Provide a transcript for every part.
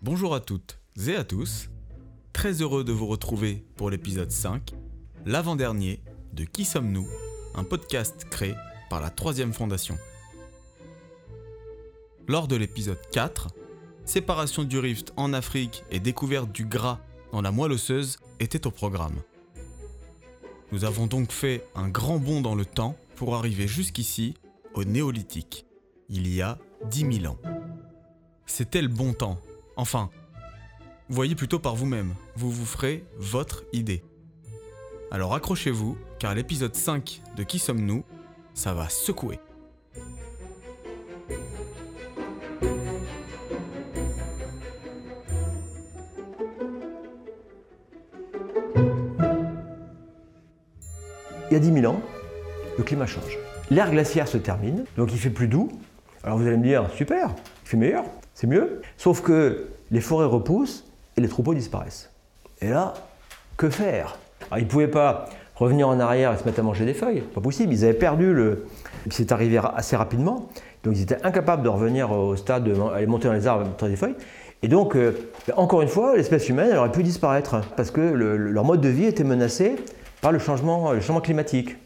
Bonjour à toutes et à tous. Très heureux de vous retrouver pour l'épisode 5, l'avant-dernier de Qui sommes-nous Un podcast créé par la Troisième Fondation. Lors de l'épisode 4, séparation du rift en Afrique et découverte du gras dans la moelle osseuse était au programme. Nous avons donc fait un grand bond dans le temps pour arriver jusqu'ici au néolithique, il y a 10 000 ans. C'était le bon temps. Enfin, voyez plutôt par vous-même, vous vous ferez votre idée. Alors accrochez-vous, car l'épisode 5 de Qui sommes-nous, ça va secouer. Il y a 10 000 ans, le climat change. L'ère glaciaire se termine, donc il fait plus doux. Alors vous allez me dire, super, il fait meilleur, c'est mieux. Sauf que les forêts repoussent et les troupeaux disparaissent. Et là, que faire? Ils ne pouvaient pas revenir en arrière et se mettre à manger des feuilles, pas possible. Ils avaient perdu le. C'est arrivé assez rapidement, donc ils étaient incapables de revenir au stade de monter dans les arbres et monter des feuilles. Et donc, euh, encore une fois, l'espèce humaine aurait pu disparaître parce que le- le- leur mode de vie était menacé par le changement climatique.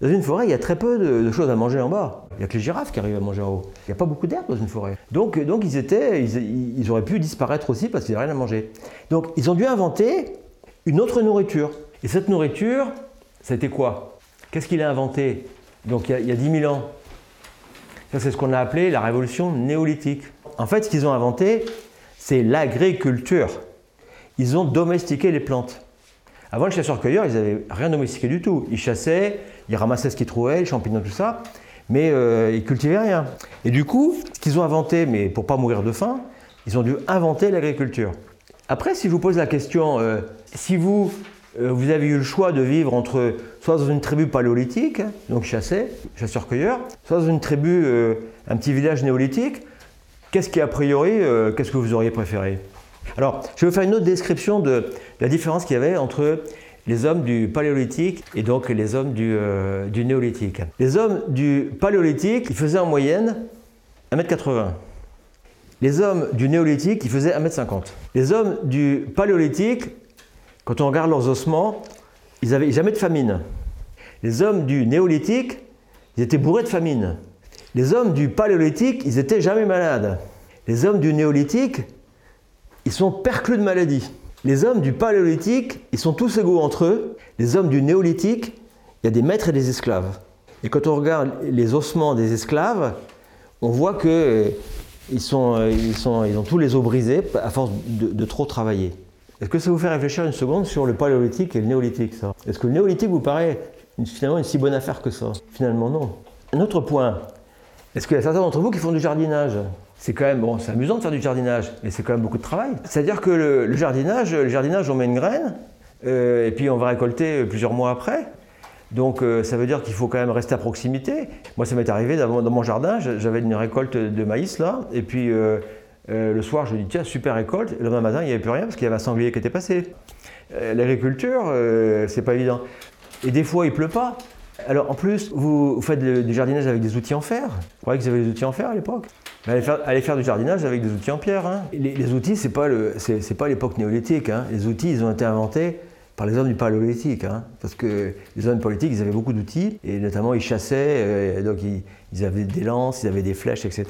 Dans une forêt, il y a très peu de, choses à manger en bas. Il n'y a que les girafes qui arrivent à manger en haut. Il n'y a pas beaucoup d'herbe dans une forêt. Donc, donc ils, étaient, ils, auraient pu disparaître aussi parce qu'ils n'avaient rien à manger. Donc ils ont dû inventer une autre nourriture. Et cette nourriture, été quoi? Qu'est-ce qu'il a inventé? Donc il y, a, il y a 10 000 ans. Ça, c'est ce qu'on a appelé la révolution néolithique. En fait, ce qu'ils ont inventé, c'est l'agriculture. Ils ont domestiqué les plantes. Avant, les chasseurs-cueilleurs, ils n'avaient rien domestiqué du tout. Ils chassaient, ils ramassaient ce qu'ils trouvaient, les champignons, tout ça, mais euh, ils cultivaient rien. Et du coup, ce qu'ils ont inventé, mais pour pas mourir de faim, ils ont dû inventer l'agriculture. Après, si je vous pose la question, euh, si vous, euh, vous avez eu le choix de vivre entre soit dans une tribu paléolithique, donc chassaient, chasseurs-cueilleurs, soit dans une tribu, euh, un petit village néolithique, qu'est-ce qui a priori, qu'est-ce que vous auriez préféré? Alors, je vais vous faire une autre description de la différence qu'il y avait entre les hommes du paléolithique et donc les hommes du, euh, néolithique. Les hommes du paléolithique, ils faisaient en moyenne 1m80. Les hommes du néolithique, ils faisaient 1m50. Les hommes du paléolithique, quand on regarde leurs ossements, ils n'avaient jamais de famine. Les hommes du néolithique, ils étaient bourrés de famine. Les hommes du paléolithique, ils étaient jamais malades. Les hommes du néolithique, ils sont perclus de maladies. Les hommes du paléolithique, ils sont tous égaux entre eux. Les hommes du néolithique, il y a des maîtres et des esclaves. Et quand on regarde les ossements des esclaves, on voit que euh, euh, ils, ont tous les os brisés à force de, trop travailler. Est-ce que ça vous fait réfléchir une seconde sur le paléolithique et le néolithique ça? Est-ce que le néolithique vous paraît finalement une si bonne affaire que ça? Finalement non. Un autre point, est-ce qu'il y a certains d'entre vous qui font du jardinage? C'est quand même, bon, c'est amusant de faire du jardinage, mais c'est quand même beaucoup de travail. C'est-à-dire que le, jardinage, le jardinage, on met une graine, euh, et puis on va récolter plusieurs mois après. Donc euh, ça veut dire qu'il faut quand même rester à proximité. Moi, ça m'est arrivé dans, mon jardin, j'avais une récolte de maïs là, et puis euh, euh, le soir, je dis tiens, super récolte. Et le lendemain matin, il n'y avait plus rien parce qu'il y avait un sanglier qui était passé. Euh, L'agriculture, euh, c'est pas évident. Et des fois, il pleut pas. Alors en plus, vous, faites du jardinage avec des outils en fer. Vous croyez que vous avez des outils en fer à l'époque? Mais allez faire, du jardinage avec des outils en pierre. hein. Les, outils, c'est, c'est pas l'époque néolithique. hein. Les outils, ils ont été inventés par les hommes du paléolithique. hein. Parce que les hommes paléolithiques, ils avaient beaucoup d'outils et notamment ils chassaient. euh, donc ils, avaient des lances, ils avaient des flèches, etc.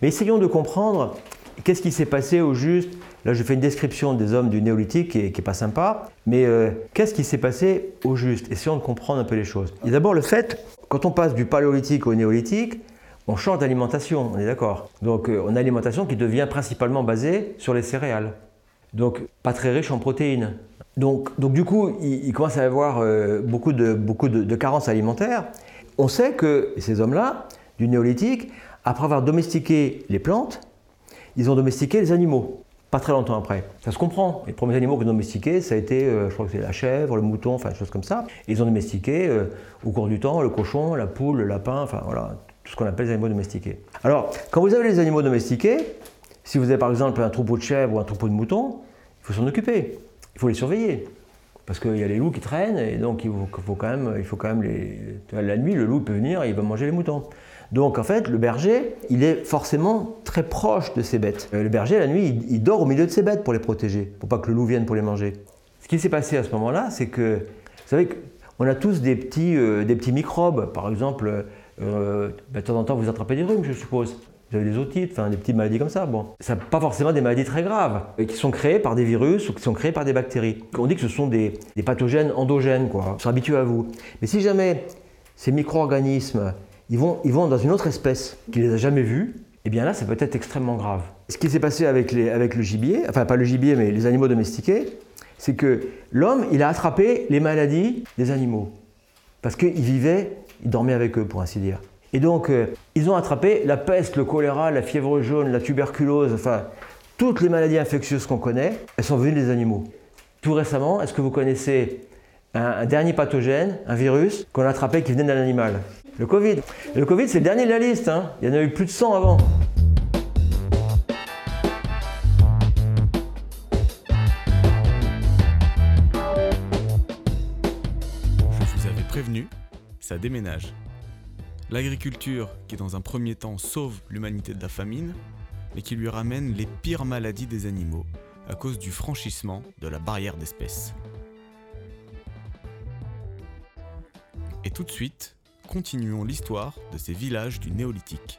Mais essayons de comprendre qu'est-ce qui s'est passé au juste. Là, je fais une description des hommes du néolithique qui est, qui est pas sympa. Mais euh, qu'est-ce qui s'est passé au juste? Essayons de comprendre un peu les choses. Il d'abord le fait, quand on passe du paléolithique au néolithique, on change d'alimentation, on est d'accord. Donc euh, on a une alimentation qui devient principalement basée sur les céréales. Donc pas très riche en protéines. Donc, donc du coup, il, commence à y avoir euh, beaucoup, de, beaucoup de, carences alimentaires. On sait que ces hommes-là, du néolithique, après avoir domestiqué les plantes, ils ont domestiqué les animaux. Pas très longtemps après. Ça se comprend. Les premiers animaux qu'ils ont domestiqués, ça a été, euh, je crois que c'est la chèvre, le mouton, enfin des choses comme ça. Ils ont domestiqué euh, au cours du temps le cochon, la poule, le lapin, enfin voilà, tout ce qu'on appelle les animaux domestiqués. Alors, quand vous avez les animaux domestiqués, si vous avez par exemple un troupeau de chèvres ou un troupeau de moutons, il faut s'en occuper. Il faut les surveiller. Parce qu'il y a les loups qui traînent et donc il faut, quand même, il faut quand même les. La nuit, le loup peut venir et il va manger les moutons. Donc en fait, le berger, il est forcément très proche de ses bêtes. Euh, le berger, la nuit, il, dort au milieu de ses bêtes pour les protéger, pour pas que le loup vienne pour les manger. Ce qui s'est passé à ce moment-là, c'est que, vous savez, on a tous des petits, euh, des petits microbes. Par exemple, euh, bah, de temps en temps, vous attrapez des rhumes, je suppose. Vous avez des otites, enfin des petites maladies comme ça. Bon, ça pas forcément des maladies très graves, et qui sont créées par des virus ou qui sont créées par des bactéries. On dit que ce sont des, pathogènes endogènes, quoi. Ils sont habitués à vous. Mais si jamais ces micro-organismes, ils vont, ils vont dans une autre espèce qui les a jamais vus, eh bien là, ça peut être extrêmement grave. Ce qui s'est passé avec, avec le gibier, enfin pas le gibier, mais les animaux domestiqués, c'est que l'homme, il a attrapé les maladies des animaux. Parce qu'il vivait, il dormait avec eux, pour ainsi dire. Et donc, euh, ils ont attrapé la peste, le choléra, la fièvre jaune, la tuberculose, enfin, toutes les maladies infectieuses qu'on connaît, elles sont venues des animaux. Tout récemment, est-ce que vous connaissez un, un dernier pathogène, un virus, qu'on a attrapé qui venait d'un animal? Le Covid. Le Covid, c'est le dernier de la liste. hein. Il y en a eu plus de 100 avant. Déménage. L'agriculture qui dans un premier temps sauve l'humanité de la famine, mais qui lui ramène les pires maladies des animaux à cause du franchissement de la barrière d'espèces. Et tout de suite, continuons l'histoire de ces villages du néolithique.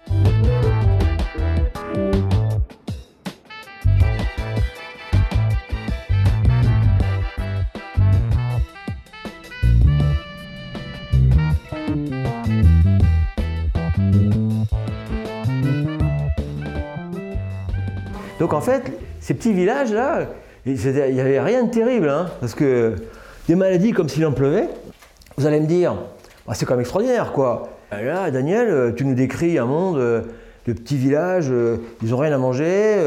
Donc en fait, ces petits villages-là, il n'y avait rien de terrible, hein, parce que des maladies comme s'il en pleuvait, vous allez me dire, bah, c'est quand même extraordinaire, quoi. Euh, Là, Daniel, euh, tu nous décris un monde euh, de petits villages, euh, ils n'ont rien à manger,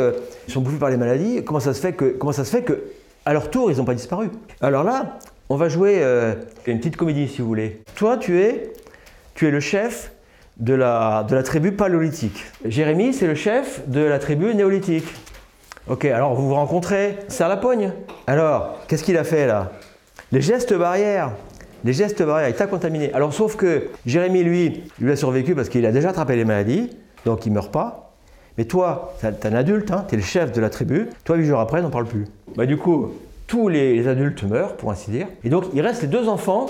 ils sont bouffés par les maladies. Comment ça se fait que, à leur tour, ils n'ont pas disparu? Alors là, on va jouer une petite comédie, si vous voulez. Toi, tu es, tu es le chef de la, de la tribu paléolithique. Jérémy, c'est le chef de la tribu néolithique. Ok, alors vous vous rencontrez, à la pogne. Alors, qu'est-ce qu'il a fait là? Les gestes barrières. Les gestes barrières, il t'a contaminé. Alors, sauf que Jérémy, lui, lui a survécu parce qu'il a déjà attrapé les maladies, donc il meurt pas. Mais toi, t'es un adulte, hein, t'es le chef de la tribu. Toi, huit jours après, n'en parle plus. Bah, du coup, tous les, adultes meurent, pour ainsi dire. Et donc, il reste les deux enfants.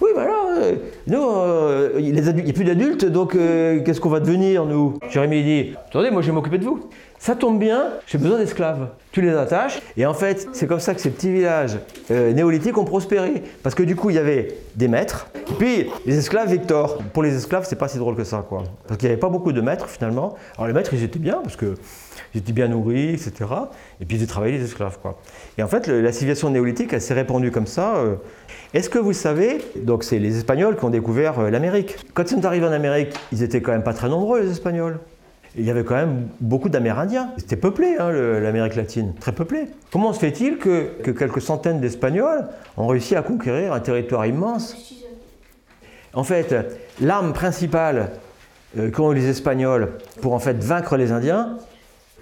Oui, alors, euh, nous, euh, il n'y a plus d'adultes, donc euh, qu'est-ce qu'on va devenir, nous? Jérémy dit Attendez, moi, je vais m'occuper de vous. Ça tombe bien, j'ai besoin d'esclaves. Tu les attaches, et en fait, c'est comme ça que ces petits villages euh, néolithiques ont prospéré. Parce que du coup, il y avait des maîtres, et puis les esclaves Victor. Pour les esclaves, c'est pas si drôle que ça, quoi. Parce qu'il n'y avait pas beaucoup de maîtres, finalement. Alors, les maîtres, ils étaient bien, parce que ils étaient bien nourris, etc. Et puis, ils travailler les esclaves, quoi. Et en fait, la civilisation néolithique, elle s'est répandue comme ça. euh. Est-ce que vous savez, donc c'est les Espagnols qui ont découvert euh, l'Amérique. Quand ils sont arrivés en Amérique, ils étaient quand même pas très nombreux, les Espagnols. Il y avait quand même beaucoup d'Amérindiens. C'était peuplé, hein, l'Amérique latine, très peuplé. Comment se fait-il que, que quelques centaines d'Espagnols ont réussi à conquérir un territoire immense En fait, l'arme principale euh, qu'ont eu les Espagnols pour en fait vaincre les Indiens,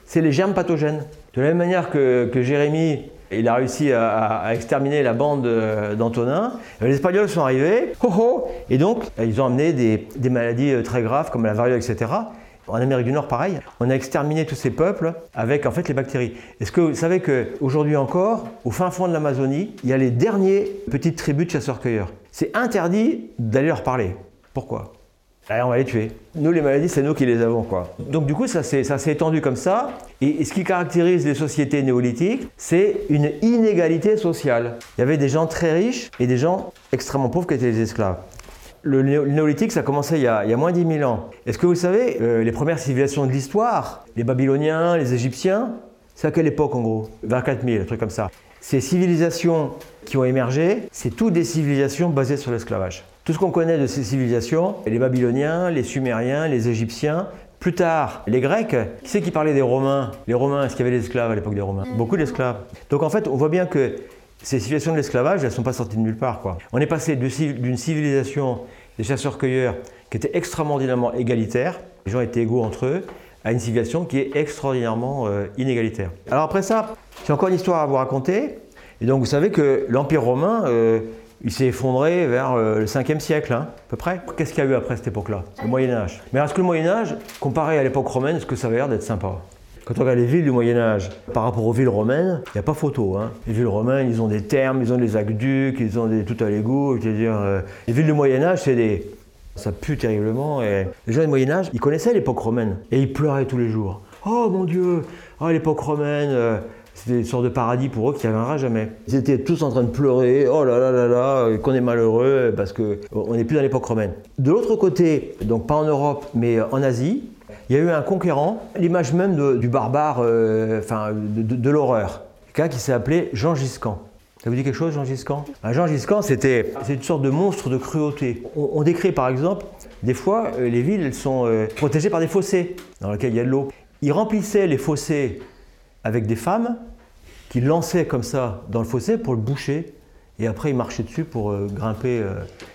c'est les germes pathogènes. De la même manière que, que Jérémie, il a réussi à, exterminer la bande euh, d'Antonin, euh, les Espagnols sont arrivés, ho, ho, et donc ils ont amené des, des maladies très graves comme la variole, etc. En Amérique du Nord, pareil, on a exterminé tous ces peuples avec en fait les bactéries. Est-ce que vous savez qu'aujourd'hui encore, au fin fond de l'Amazonie, il y a les derniers petites tribus de chasseurs-cueilleurs? C'est interdit d'aller leur parler. Pourquoi? Allez, on va les tuer. Nous, les maladies, c'est nous qui les avons, quoi. Donc, du coup, ça s'est étendu comme ça. Et, et ce qui caractérise les sociétés néolithiques, c'est une inégalité sociale. Il y avait des gens très riches et des gens extrêmement pauvres qui étaient les esclaves. Le néo- le néolithique, ça a commencé il y a, a moins de 10 000 ans. Est-ce que vous savez, euh, les premières civilisations de l'histoire, les Babyloniens, les Égyptiens, c'est à quelle époque en gros? Vers 4000, un truc comme ça. Ces civilisations qui ont émergé, c'est toutes des civilisations basées sur l'esclavage. Tout ce qu'on connaît de ces civilisations, les Babyloniens, les Sumériens, les Égyptiens, plus tard, les Grecs, qui c'est qui parlait des Romains? Les Romains, est-ce qu'il y avait des esclaves à l'époque des Romains? Beaucoup d'esclaves. Donc en fait, on voit bien que ces civilisations de l'esclavage, elles ne sont pas sorties de nulle part. On est passé d'une civilisation des chasseurs-cueilleurs qui était extraordinairement égalitaire, les gens étaient égaux entre eux, à une civilisation qui est extraordinairement euh, inégalitaire. Alors après ça, j'ai encore une histoire à vous raconter. Et donc vous savez que l'Empire romain, euh, il s'est effondré vers euh, le 5e siècle, hein, à peu près. Qu'est-ce qu'il y a eu après cette époque-là? Le Moyen Âge. Mais est-ce que le Moyen Âge, comparé à l'époque romaine, est-ce que ça avait l'air d'être sympa? Quand on regarde les villes du Moyen Âge par rapport aux villes romaines, il n'y a pas photo. Hein. Les villes romaines, ils ont des thermes, ils ont des aqueducs, ils ont des, tout à l'égout. euh, les villes du Moyen Âge, c'est des... Ça pue terriblement. Les gens du Moyen Âge, ils connaissaient l'époque romaine. Et ils pleuraient tous les jours. Oh mon Dieu, oh, l'époque romaine, euh, c'était une sorte de paradis pour eux qui n'arrivera jamais. Ils étaient tous en train de pleurer, oh là là là là, qu'on est malheureux parce qu'on n'est plus dans l'époque romaine. De l'autre côté, donc pas en Europe, mais en Asie, il y a eu un conquérant, l'image même du barbare, euh, enfin de, l'horreur, quelqu'un qui s'est appelé Jean Giscan. Ça vous dit quelque chose, Jean Giscan? Ah, Jean Giscan, c'était une sorte de monstre de cruauté. On, décrit par exemple, des fois, euh, les villes elles sont euh, protégées par des fossés dans lesquels il y a de l'eau. Il remplissait les fossés avec des femmes qui lançaient comme ça dans le fossé pour le boucher. Et après, il marchait dessus pour grimper.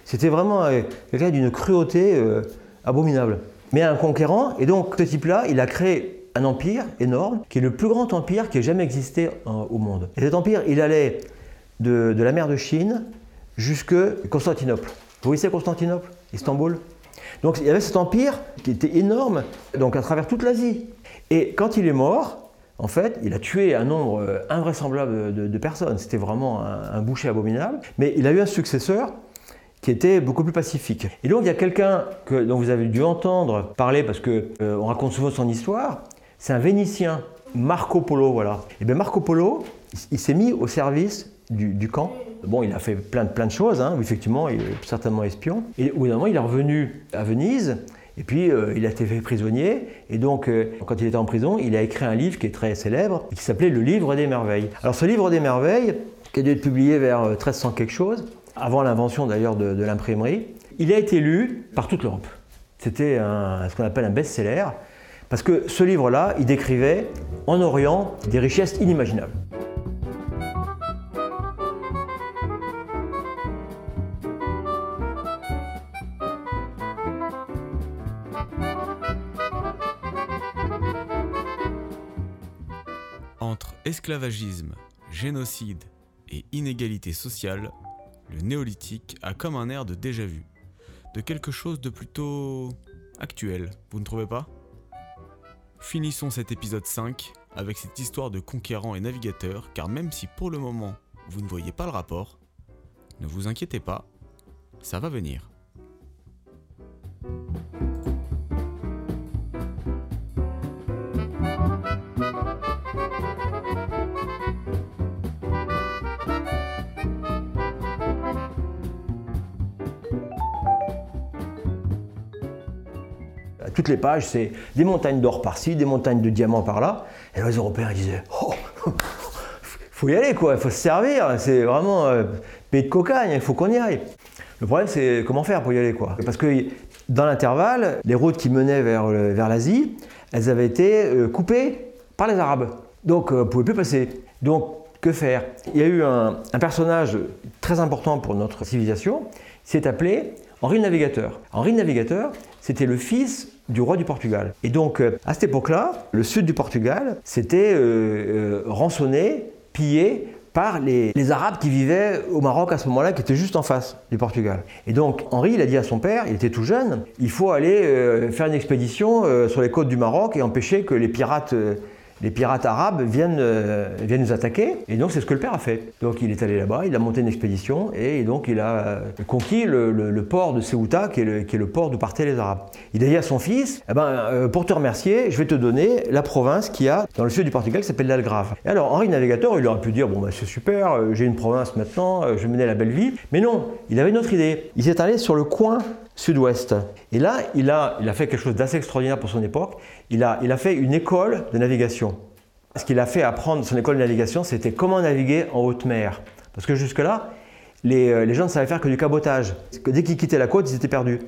C'était vraiment quelqu'un d'une cruauté abominable. Mais un conquérant, et donc ce type-là, il a créé un empire énorme, qui est le plus grand empire qui ait jamais existé au monde. Et cet empire, il allait de, de la mer de Chine jusque Constantinople. Vous voyez Constantinople Istanbul? Donc il y avait cet empire qui était énorme, donc à travers toute l'Asie. Et quand il est mort, en fait, il a tué un nombre euh, invraisemblable de, personnes. C'était vraiment un, boucher abominable. Mais il a eu un successeur qui était beaucoup plus pacifique. Et donc, il y a quelqu'un dont vous avez dû entendre parler parce qu'on euh, raconte souvent son histoire. C'est un Vénitien, Marco Polo, voilà. Et bien Marco Polo, il, s'est mis au service du, camp. Bon, il a fait plein de, plein de choses, hein. effectivement, il est certainement espion. Et au bout d'un moment, il est revenu à Venise et puis, euh, il a été fait prisonnier. Et donc, euh, quand il était en prison, il a écrit un livre qui est très célèbre, qui s'appelait Le Livre des Merveilles. Alors, ce Livre des Merveilles, qui a dû être publié vers 1300 euh, quelque chose, avant l'invention d'ailleurs de, l'imprimerie, il a été lu par toute l'Europe. C'était ce qu'on appelle un best-seller, parce que ce livre-là, il décrivait en Orient des richesses inimaginables. esclavagisme, génocide et inégalité sociale, le néolithique a comme un air de déjà-vu, de quelque chose de plutôt actuel, vous ne trouvez pas? Finissons cet épisode 5 avec cette histoire de conquérants et navigateurs, car même si pour le moment vous ne voyez pas le rapport, ne vous inquiétez pas, ça va venir. Toutes les pages, c'est des montagnes d'or par-ci, des montagnes de diamants par-là. Et les Européens disaient Oh, faut y aller, quoi, il faut se servir, c'est vraiment euh, pays de cocagne, il faut qu'on y aille. Le problème, c'est comment faire pour y aller, quoi. Parce que dans l'intervalle, les routes qui menaient vers, vers l'Asie, elles avaient été euh, coupées par les Arabes. Donc, euh, on ne pouvait plus passer. Donc, que faire? Il y a eu un, personnage très important pour notre civilisation, s'est appelé Henri le Navigateur. Henri le Navigateur, c'était le fils du roi du Portugal. Et donc, euh, à cette époque-là, le sud du Portugal, c'était euh, euh, rançonné, pillé par les, Arabes qui vivaient au Maroc à ce moment-là, qui étaient juste en face du Portugal. Et donc Henri, il a dit à son père, il était tout jeune, il faut aller faire une expédition sur les côtes du Maroc et empêcher que les pirates les pirates arabes viennent, euh, viennent nous attaquer. Et donc c'est ce que le père a fait. Donc il est allé là-bas, il a monté une expédition et donc il a euh, conquis le, port de Ceuta, qui est le, port d'où partaient les Arabes. Il a dit à son fils, eh ben, euh, pour te remercier, je vais te donner la province qu'il y a dans le sud du Portugal qui s'appelle l'Algrave. Et alors Henri Navigateur, il aurait pu dire, bon bah, c'est super, j'ai une province maintenant, je vais mener la belle vie. Mais non, il avait une autre idée. Il s'est allé sur le coin sud-ouest. Et là, il a, il a fait quelque chose d'assez extraordinaire pour son époque. Il a, il a fait une école de navigation. Ce qu'il a fait apprendre son école de navigation, c'était comment naviguer en haute mer. Parce que jusque-là, les, euh, les, gens ne savaient faire que du cabotage. Que dès qu'ils quittaient la côte, ils étaient perdus.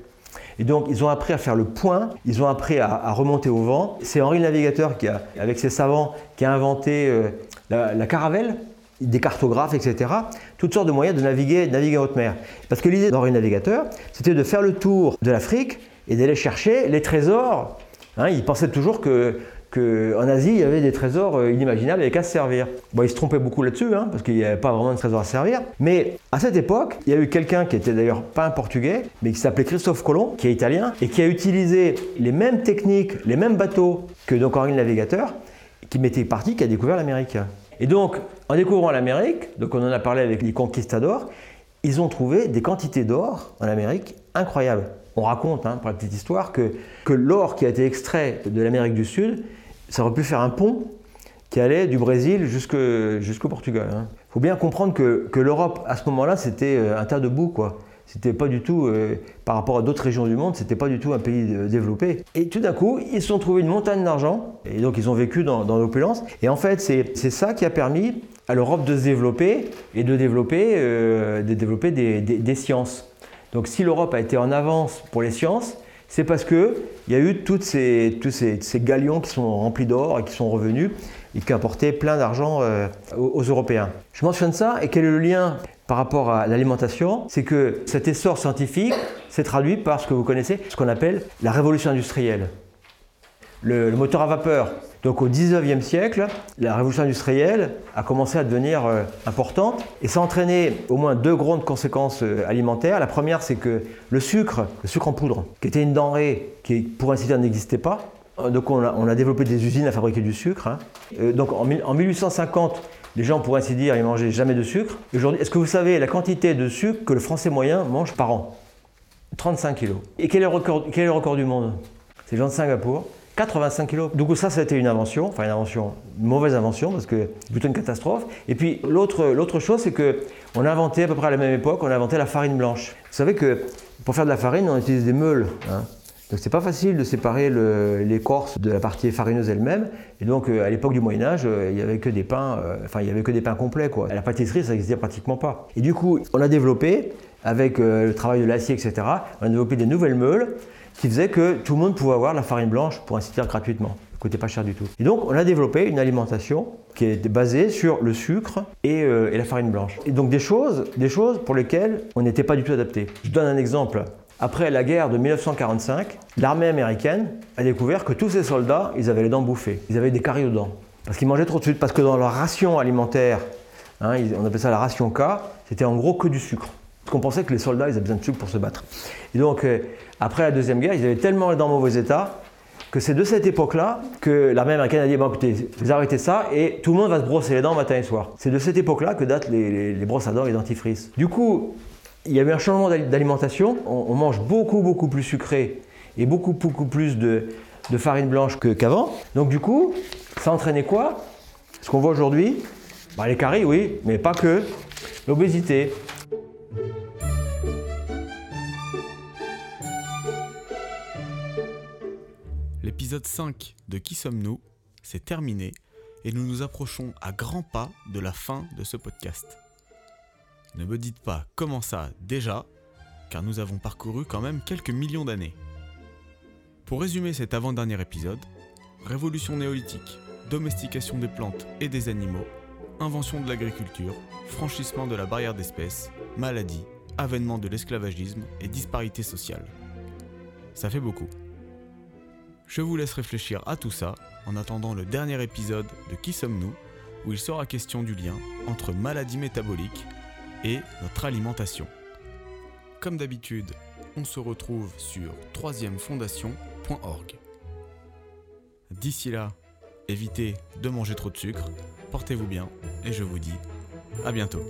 Et donc, ils ont appris à faire le point, ils ont appris à, remonter au vent. C'est Henri le Navigateur, qui a, avec ses savants, qui a inventé euh, la, la, caravelle, des cartographes, etc. Toutes sortes de moyens de naviguer, naviguer en haute mer. Parce que l'idée d'Henri Navigateur, c'était de faire le tour de l'Afrique et d'aller chercher les trésors. Hein, il pensait toujours que, qu'en Asie, il y avait des trésors euh, inimaginables avec à se servir. Bon, ils se trompaient beaucoup là-dessus, hein, parce qu'il n'y avait pas vraiment de trésor à servir. Mais à cette époque, il y a eu quelqu'un qui était d'ailleurs pas un portugais, mais qui s'appelait Christophe Colomb, qui est italien, et qui a utilisé les mêmes techniques, les mêmes bateaux que donc Henri Navigateur, qui m'était parti, qui a découvert l'Amérique. Et donc, en découvrant l'Amérique, donc on en a parlé avec les conquistadors, ils ont trouvé des quantités d'or en Amérique incroyables. On raconte, hein, pour la petite histoire, que, que l'or qui a été extrait de l'Amérique du Sud, ça aurait pu faire un pont qui allait du Brésil jusqu'au Portugal. Il hein. faut bien comprendre que, que l'Europe, à ce moment-là, c'était euh, un tas de boue, quoi. C'était pas du tout, euh, par rapport à d'autres régions du monde, c'était pas du tout un pays développé. Et tout d'un coup, ils se sont trouvés une montagne d'argent, et donc ils ont vécu dans, l'opulence. Et en fait, c'est ça qui a permis à l'Europe de se développer et de développer, euh, de développer des, sciences. Donc si l'Europe a été en avance pour les sciences, c'est parce qu'il y a eu toutes ces, tous ces, galions qui sont remplis d'or et qui sont revenus et qui apportaient plein d'argent euh, aux, aux Européens. Je mentionne ça et quel est le lien par rapport à l'alimentation, c'est que cet essor scientifique s'est traduit par ce que vous connaissez, ce qu'on appelle la révolution industrielle. Le, moteur à vapeur. Donc au 19e siècle, la révolution industrielle a commencé à devenir euh, importante et ça a entraîné au moins deux grandes conséquences euh, alimentaires. La première, c'est que le sucre, le sucre en poudre, qui était une denrée qui, pour ainsi dire, n'existait pas, euh, donc on a, développé des usines à fabriquer du sucre. Hein. donc en, en 1850, les gens, pour ainsi dire, ils mangeaient jamais de sucre. Aujourd'hui, est-ce que vous savez la quantité de sucre que le Français moyen mange par an? 35 kilos. Et quel est le record, du monde? C'est le de Singapour. 85 kilos. Du coup, ça, ça a été une invention, enfin une invention, une mauvaise invention, parce que plutôt une catastrophe. Et puis, l'autre chose, c'est qu'on a inventé, à peu près à la même époque, on a inventé la farine blanche. Vous savez que pour faire de la farine, on utilise des meules. Hein. Donc c'est pas facile de séparer l'écorce de la partie farineuse elle-même. Et donc euh, à l'époque du Moyen Âge, euh, il n'y avait que des pains, euh, enfin il y avait que des pains complets quoi. La pâtisserie ça n'existait pratiquement pas. Et du coup on a développé avec le travail de l'acier etc. On a développé des nouvelles meules qui faisaient que tout le monde pouvait avoir la farine blanche pour ainsi dire gratuitement. Ça coûtait pas cher du tout. Et donc on a développé une alimentation qui est basée sur le sucre et, et la farine blanche. Et donc des choses, des choses pour lesquelles on n'était pas du tout adapté. Je donne un exemple. Après la guerre de 1945, l'armée américaine a découvert que tous ces soldats, ils avaient les dents bouffées. Ils avaient des caries aux dents. Parce qu'ils mangeaient trop de sucre. Parce que dans leur ration alimentaire, hein, on appelait ça la ration K, c'était en gros que du sucre. Parce qu'on pensait que les soldats, ils avaient besoin de sucre pour se battre. Et donc, euh, après la Deuxième Guerre, ils avaient tellement les dents en mauvais état que c'est de cette époque-là que l'armée américaine a dit bon, écoutez, vous arrêtez ça et tout le monde va se brosser les dents matin et soir. C'est de cette époque-là que datent les, les brosses à dents et les dentifrices. Du coup, il y a un changement d'alimentation. On, mange beaucoup, beaucoup plus sucré et beaucoup, beaucoup plus de, farine blanche qu'avant. Donc, du coup, ça entraînait quoi? Ce qu'on voit aujourd'hui bah, Les caries, oui, mais pas que. L'obésité. L'épisode 5 de Qui sommes-nous? C'est terminé et nous nous approchons à grands pas de la fin de ce podcast. Ne me dites pas comment ça déjà, car nous avons parcouru quand même quelques millions d'années. Pour résumer cet avant-dernier épisode, révolution néolithique, domestication des plantes et des animaux, invention de l'agriculture, franchissement de la barrière d'espèces, maladies, avènement de l'esclavagisme et disparité sociale. Ça fait beaucoup. Je vous laisse réfléchir à tout ça en attendant le dernier épisode de Qui sommes-nous, où il sera question du lien entre maladies métaboliques et notre alimentation. Comme d'habitude, on se retrouve sur troisièmefondation.org. D'ici là, évitez de manger trop de sucre, portez-vous bien et je vous dis à bientôt.